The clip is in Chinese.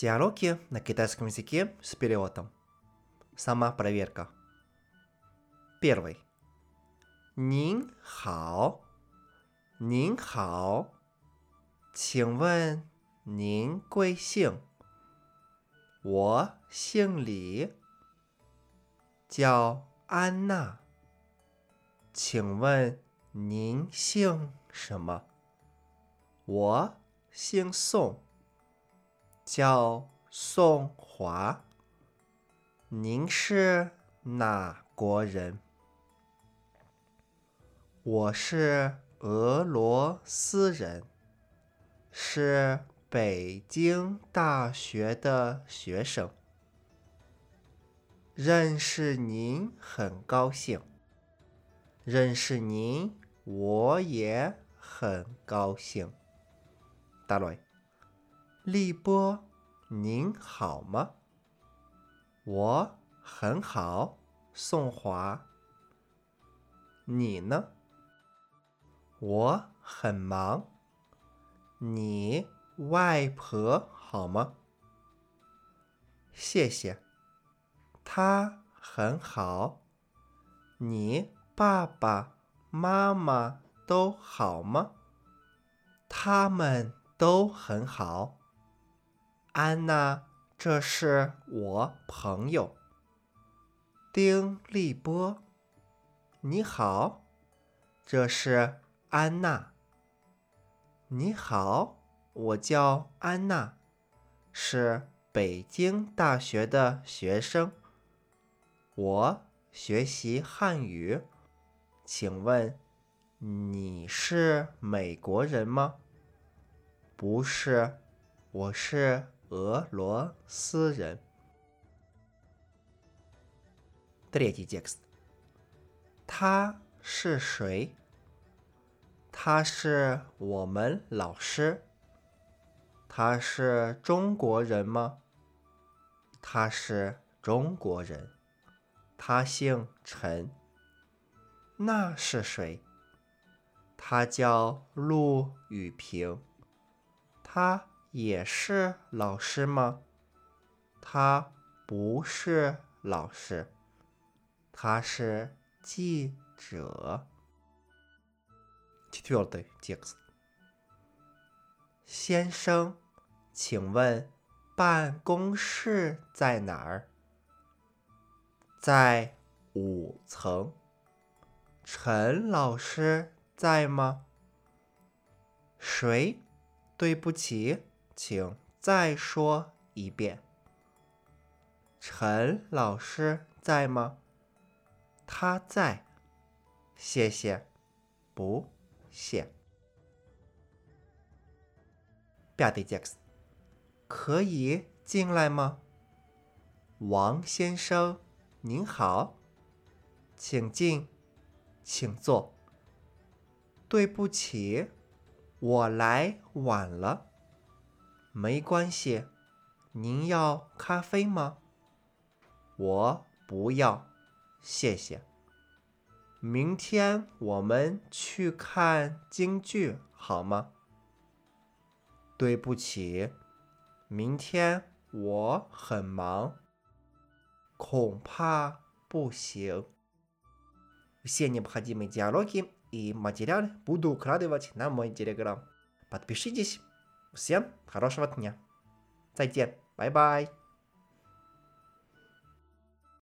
Диалоги на китайском языке с переводом. Сама проверка. Первый. Нин хао. Нин хао. 请问您贵姓？我姓李，叫安娜。请问您姓什么？我姓宋， 叫宋华。您是哪国人？我是俄罗斯人，是北京大学的学生。认识您很高兴，认识您我也很高兴。大罗，立波，您好吗？我很好，宋华。你呢？我很忙。你外婆好吗？谢谢，她很好。你爸爸妈妈都好吗？他们都很好。安娜，这是我朋友丁立波。你好，这是安娜。你好，我叫安娜，是北京大学的学生。我学习汉语。请问你是美国人吗？不是，我是俄罗斯人。Третий текст。他是谁？他是我们老师。他是中国人吗？他是中国人。他姓陈。那是谁？他叫陆雨平。他 也是老师吗？他不是老师。他是记者。Четвертый текст。先生，请问办公室在哪儿？在五层。陈老师在吗？谁？对不起， 请再说一遍。陈老师在吗？他在。谢谢。不谢。Пятый текст。可以进来吗？王先生，您好，请进，请坐。对不起，我来晚了。 没关系，您要咖啡吗？我不要，谢谢。明天我们去看京剧好吗？对不起，明天我很忙，恐怕不行。Все необходимые диалоги и материалы буду укладывать на мой телеграм. Подпишитесь. Всем хорошего дня. Зайдет. Бай-бай.